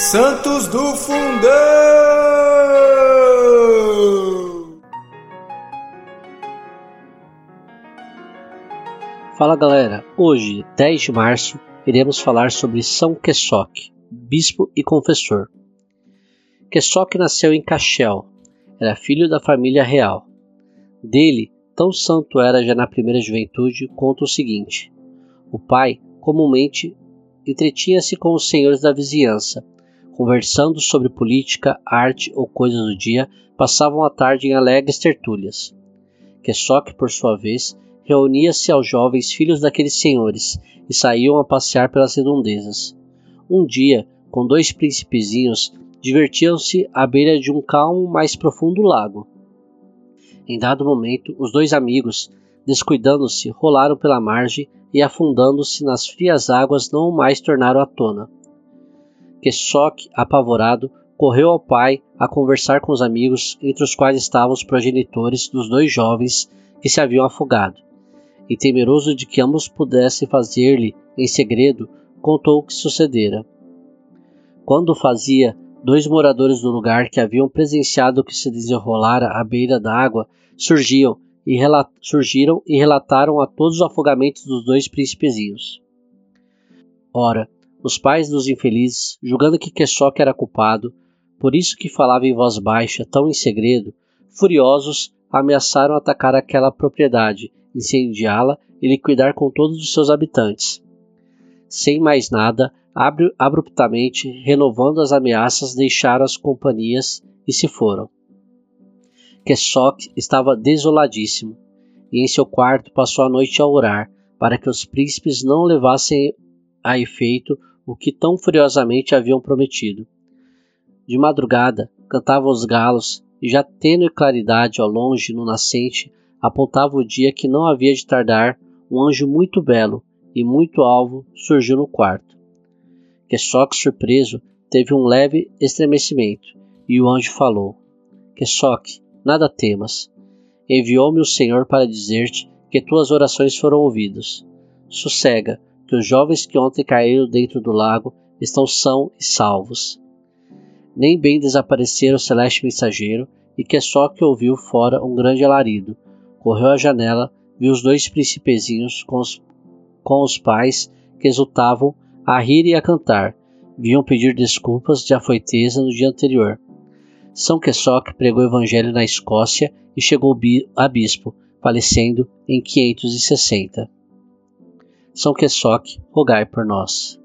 Santos do Fundão! Fala galera, hoje, 10 de março, iremos falar sobre São Quesoc, bispo e confessor. Quesoc nasceu em Cachel, era filho da família real. Dele, tão santo era já na primeira juventude, conta o seguinte: o pai comumente entretinha-se com os senhores da vizinhança, conversando sobre política, arte ou coisas do dia, passavam a tarde em alegres tertúlias. Quesoc, por sua vez, reunia-se aos jovens filhos daqueles senhores e saíam a passear pelas redondezas. Um dia, com dois príncipezinhos, divertiam-se à beira de um calmo, mais profundo lago. Em dado momento, os dois amigos, descuidando-se, rolaram pela margem e, afundando-se nas frias águas, não mais tornaram à tona. Quesoc, apavorado, correu ao pai a conversar com os amigos, entre os quais estavam os progenitores dos dois jovens que se haviam afogado, e temeroso de que ambos pudessem fazer-lhe, em segredo, contou o que sucedera. Quando fazia, dois moradores do lugar que haviam presenciado o que se desenrolara à beira da água surgiam e surgiram e relataram a todos os afogamentos dos dois príncipezinhos. Ora, os pais dos infelizes, julgando que Quesoc era culpado, por isso que falava em voz baixa, tão em segredo, furiosos, ameaçaram atacar aquela propriedade, incendiá-la e liquidar com todos os seus habitantes. Sem mais nada, abruptamente, renovando as ameaças, deixaram as companhias e se foram. Quesoc estava desoladíssimo, e em seu quarto passou a noite a orar, para que os príncipes não levassem a efeito o que tão furiosamente haviam prometido. De madrugada, cantavam os galos, e já tênue claridade ao longe no nascente apontava o dia que não havia de tardar, um anjo muito belo e muito alvo surgiu no quarto. Quesoc, surpreso, teve um leve estremecimento, e o anjo falou: Quesoc, nada temas. Enviou-me o Senhor para dizer-te que tuas orações foram ouvidas. Sossega, que os jovens que ontem caíram dentro do lago estão são e salvos. Nem bem desapareceram o celeste mensageiro, e que só que ouviu fora um grande alarido. Correu à janela, viu os dois príncipezinhos com os, com os pais que exultavam a rir e a cantar. Viam pedir desculpas de afoiteza no dia anterior. São Quesoc pregou o evangelho na Escócia e chegou a bispo, falecendo em 560. São Quesoc, rogai por nós.